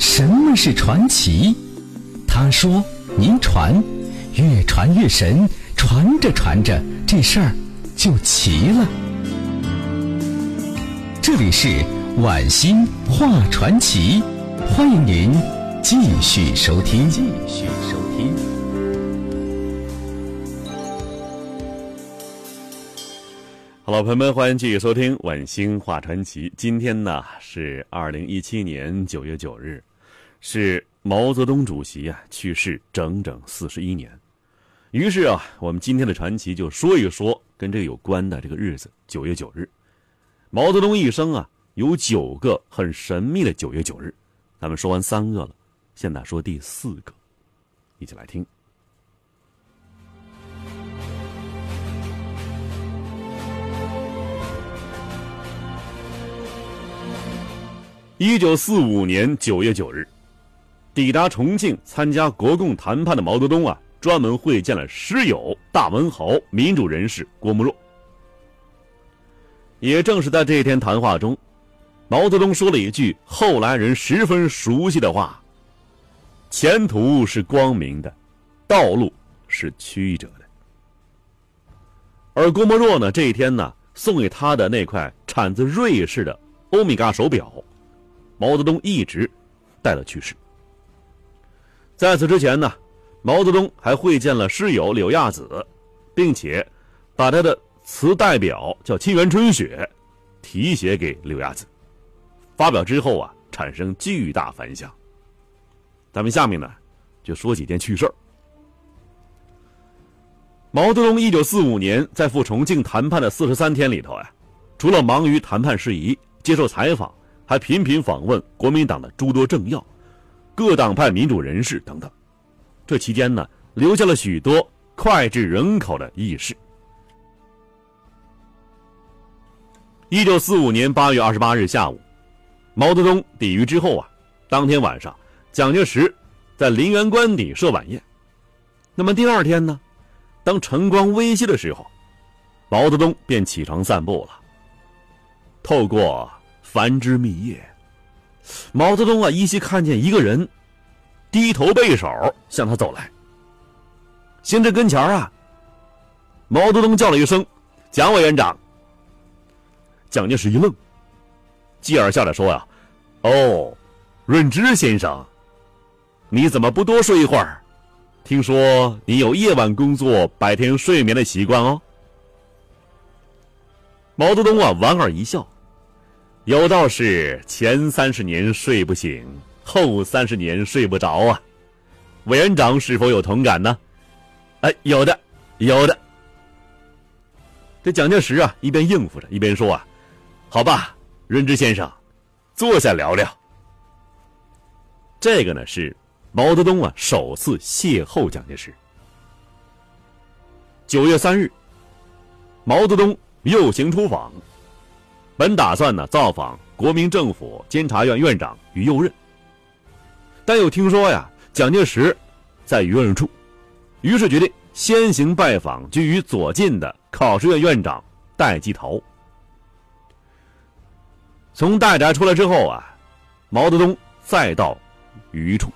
什么是传奇？他说：“您传，越传越神，传着传着，这事儿就齐了。”这里是晚星画传奇，欢迎您继续收听。继续收听。好了，朋友们，欢迎继续收听《晚星画传奇》。今天呢是二零一七年九月九日，是毛泽东主席啊去世整整四十一年。于是啊，我们今天的传奇就说一说跟这个有关的这个日子——九月九日。毛泽东一生啊有九个很神秘的九月九日，咱们说完三个了，现在说第四个，一起来听。一九四五年九月九日，抵达重庆参加国共谈判的毛泽东啊，专门会见了师友、大文豪、民主人士郭沫若。也正是在这一天谈话中，毛泽东说了一句后来人十分熟悉的话：“前途是光明的，道路是曲折的。”而郭沫若呢，这一天呢，送给他的那块产自瑞士的欧米伽手表。毛泽东一直带了去世。在此之前呢，毛泽东还会见了师友柳亚子，并且把他的词代表叫《沁园春雪》题写给柳亚子。发表之后啊，产生巨大反响。咱们下面呢，就说几件趣事儿毛泽东一九四五年在赴重庆谈判的四十三天里头啊，除了忙于谈判事宜、接受采访。还频频访问国民党的诸多政要、各党派民主人士等等，这期间呢，留下了许多脍炙人口的轶事。一九四五年八月二十八日下午，毛泽东抵渝之后啊，当天晚上，蒋介石在陵园官邸设晚宴。那么第二天呢，当晨光微熹的时候，毛泽东便起床散步了。透过。繁枝密叶，毛泽东啊，依稀看见一个人低头背手向他走来。行至跟前啊，毛泽东叫了一声：“蒋委员长。”蒋介石一愣，继而笑着说：“呀，哦，润之先生，你怎么不多睡一会儿？听说你有夜晚工作、白天睡眠的习惯哦。”毛泽东啊，莞尔一笑。有道是前三十年睡不醒，后三十年睡不着啊！委员长是否有同感呢？哎，有的，有的。这蒋介石啊，一边应付着，一边说啊：“好吧，润之先生，坐下聊聊。”这个呢是毛泽东啊首次邂逅蒋介石。九月三日，毛泽东又行出访。本打算呢造访国民政府监察院院长于右任，但又听说呀蒋介石在于右任处，于是决定先行拜访居于左近的考试院院长戴季陶。从大宅出来之后啊，毛泽东再到于处，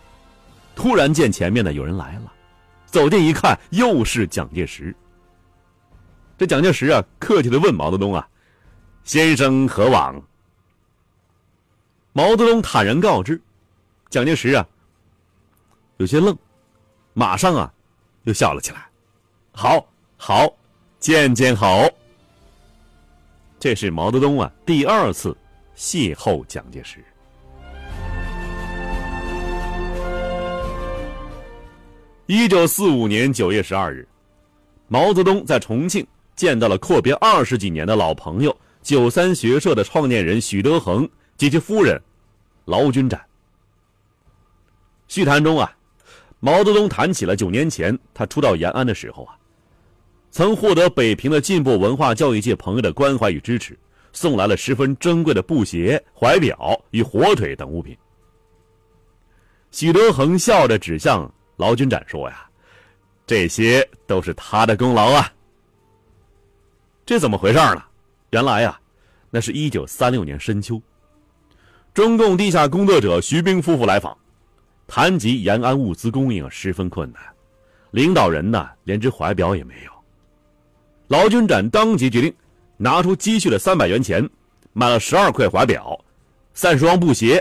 突然见前面的有人来了，走近一看，又是蒋介石。这蒋介石啊，客气的问毛泽东啊。先生何往？毛泽东坦然告知，蒋介石啊，有些愣，马上啊，又笑了起来。好，好，见见好。这是毛泽东啊第二次邂逅蒋介石。一九四五年九月十二日，毛泽东在重庆见到了阔别二十几年的老朋友。九三学社的创建人许德衡及其夫人劳军展。叙谈中啊，毛泽东谈起了九年前他初到延安的时候啊，曾获得北平的进步文化教育界朋友的关怀与支持，送来了十分珍贵的布鞋、怀表与火腿等物品。许德衡笑着指向劳军展说：“呀，这些都是他的功劳啊。”这怎么回事呢？原来呀，那是一九三六年深秋，中共地下工作者徐冰夫妇来访，谈及延安物资供应十分困难，领导人呢连只怀表也没有。劳军展当即决定，拿出积蓄的三百元钱，买了十二块怀表，三十双布鞋，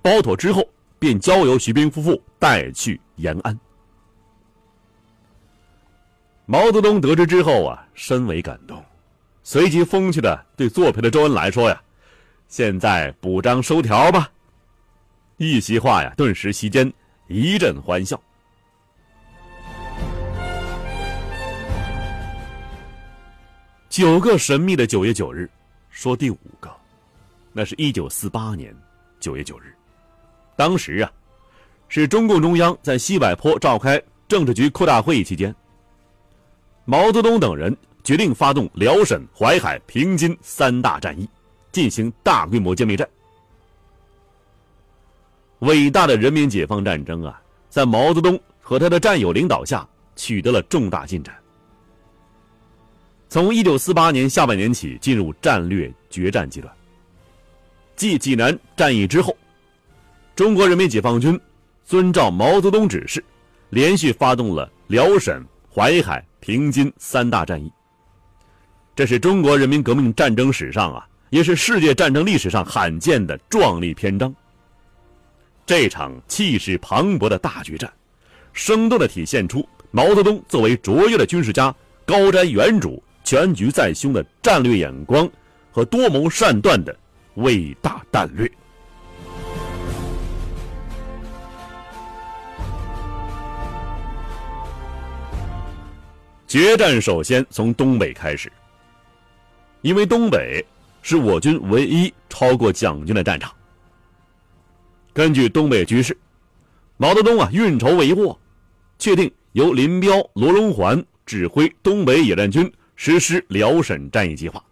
包妥之后，便交由徐冰夫妇带去延安。毛泽东得知之后啊，深为感动，随即风趣的对作陪的周恩来说呀：“现在补张收条吧。”一席话呀，顿时席间一阵欢笑。九个神秘的九月九日，说第五个，那是一九四八年九月九日，当时啊，是中共中央在西柏坡召开政治局扩大会议期间。毛泽东等人决定发动辽沈、淮海、平津三大战役，进行大规模歼灭战。伟大的人民解放战争啊，在毛泽东和他的战友领导下取得了重大进展。从一九四八年下半年起，进入战略决战阶段。继济南战役之后，中国人民解放军遵照毛泽东指示，连续发动了辽沈、淮海。平津三大战役，这是中国人民革命战争史上啊，也是世界战争历史上罕见的壮丽篇章。这场气势磅礴的大决战，生动地体现出毛泽东作为卓越的军事家、高瞻远瞩、全局在胸的战略眼光和多谋善断的伟大战略。决战首先从东北开始，因为东北是我军唯一超过蒋军的战场。根据东北局势，毛泽东啊运筹帷幄，确定由林彪、罗荣桓指挥东北野战军实施辽沈战役计划。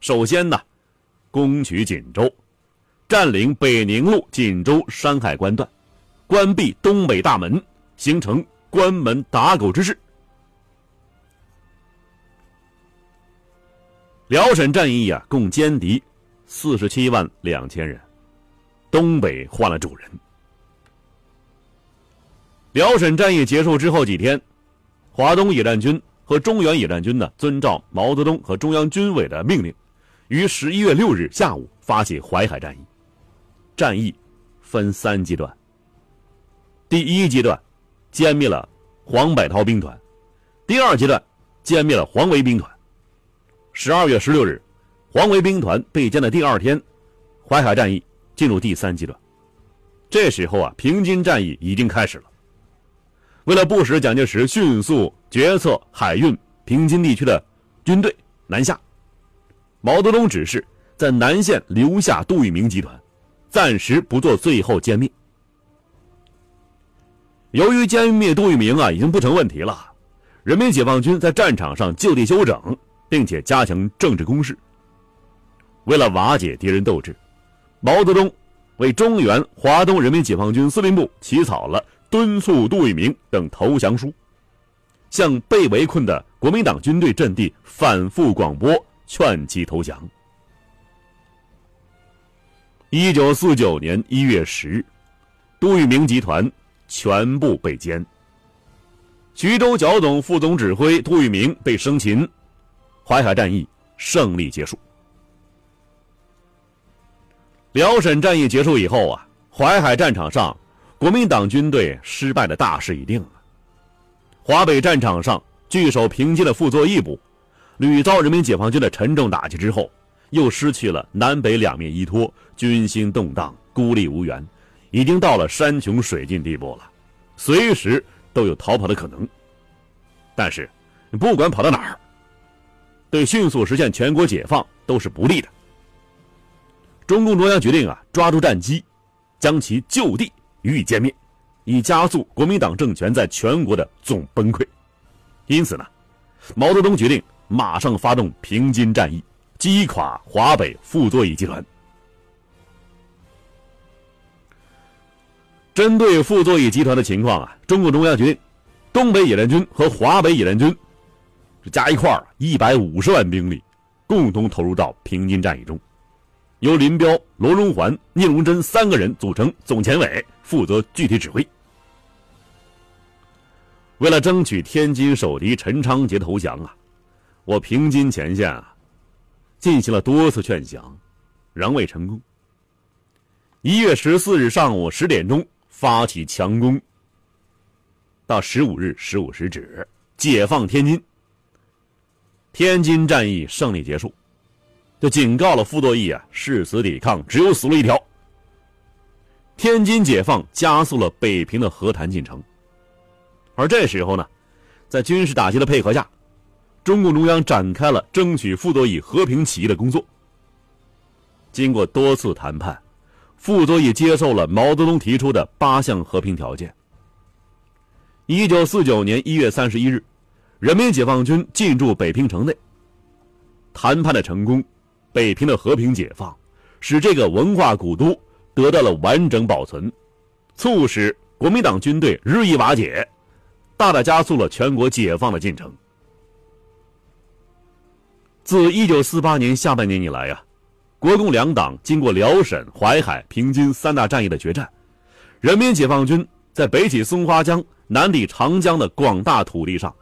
首先呢，攻取锦州，占领北宁路锦州山海关段，关闭东北大门，形成关门打狗之势。辽沈战役啊，共歼敌四十七万两千人，东北换了主人。辽沈战役结束之后几天，华东野战军和中原野战军呢，遵照毛泽东和中央军委的命令，于十一月六日下午发起淮海战役。战役分三阶段。第一阶段，歼灭了黄百韬兵团；第二阶段，歼灭了黄维兵团。十二月十六日，黄维兵团被歼的第二天，淮海战役进入第三阶段。这时候啊，平津战役已经开始了。为了不使蒋介石迅速决策海运平津地区的军队南下，毛泽东指示在南线留下杜聿明集团，暂时不做最后歼灭。由于歼灭杜聿明啊已经不成问题了，人民解放军在战场上就地休整。并且加强政治攻势。为了瓦解敌人斗志，毛泽东为中原华东人民解放军司令部起草了敦促杜聿明等投降书，向被围困的国民党军队阵地反复广播劝其投降。一九四九年一月十日，杜聿明集团全部被歼，徐州剿总副总指挥杜聿明被生擒。淮海战役胜利结束。辽沈战役结束以后啊，淮海战场上，国民党军队失败的大势已定了。华北战场上，据守平津的傅作义部，屡遭人民解放军的沉重打击之后，又失去了南北两面依托，军心动荡，孤立无援，已经到了山穷水尽地步了，随时都有逃跑的可能。但是，不管跑到哪儿。对迅速实现全国解放都是不利的。中共中央决定啊，抓住战机，将其就地予以歼灭，以加速国民党政权在全国的总崩溃。因此呢，毛泽东决定马上发动平津战役，击垮华北傅作义集团。针对傅作义集团的情况啊，中共中央决定，东北野战军和华北野战军。加一块一百五十万兵力，共同投入到平津战役中。由林彪、罗荣桓、聂荣臻三个人组成总前委，负责具体指挥。为了争取天津守敌陈昌杰投降啊，我平津前线啊，进行了多次劝降，仍未成功。一月十四日上午十点钟发起强攻，到十五日十五时止，解放天津。天津战役胜利结束，就警告了傅作义啊，誓死抵抗，只有死路一条。天津解放加速了北平的和谈进程。而这时候呢，在军事打击的配合下，中共中央展开了争取傅作义和平起义的工作。经过多次谈判，傅作义接受了毛泽东提出的八项和平条件。一九四九年一月三十一日，人民解放军进驻北平城内。谈判的成功，北平的和平解放，使这个文化古都得到了完整保存，促使国民党军队日益瓦解。大大加速了全国解放的进程。自一九四八年下半年以来呀，国共两党经过辽沈、淮海、平津三大战役的决战，人民解放军在北起松花江、南抵长江的广大土地上，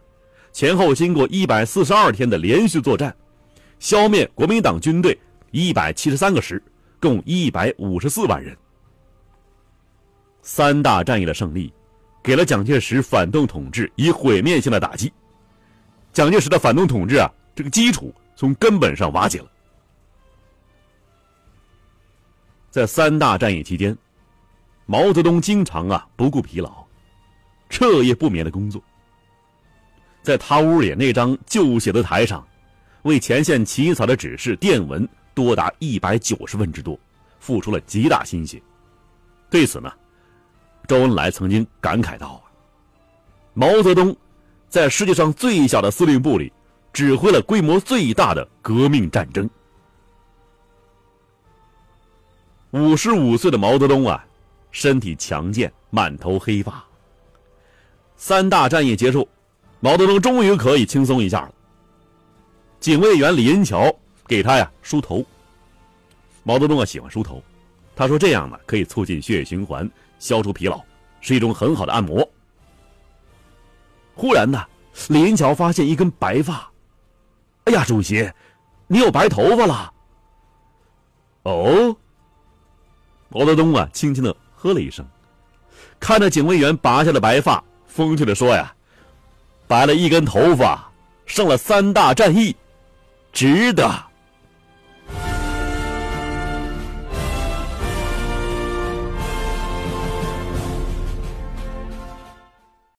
前后经过一百四十二天的连续作战，消灭国民党军队一百七十三个师，共一百五十四万人。三大战役的胜利。给了蒋介石反动统治以毁灭性的打击，蒋介石的反动统治啊，这个基础从根本上瓦解了。在三大战役期间，毛泽东经常啊不顾疲劳，彻夜不眠的工作。在他屋里那张旧写字台上，为前线起草的指示电文多达一百九十份之多，付出了极大心血。对此呢。周恩来曾经感慨道：“毛泽东在世界上最小的司令部里，指挥了规模最大的革命战争。”五十五岁的毛泽东啊，身体强健，满头黑发。三大战役结束，毛泽东终于可以轻松一下了。警卫员李银桥给他呀梳头。毛泽东啊喜欢梳头，他说这样呢可以促进血液循环。消除疲劳是一种很好的按摩。忽然呢，李银桥发现一根白发。哎呀，主席，你有白头发了。哦。毛泽东啊，轻轻的呵了一声，看着警卫员拔下的白发，风趣的说：“呀，白了一根头发，胜了三大战役，值得。”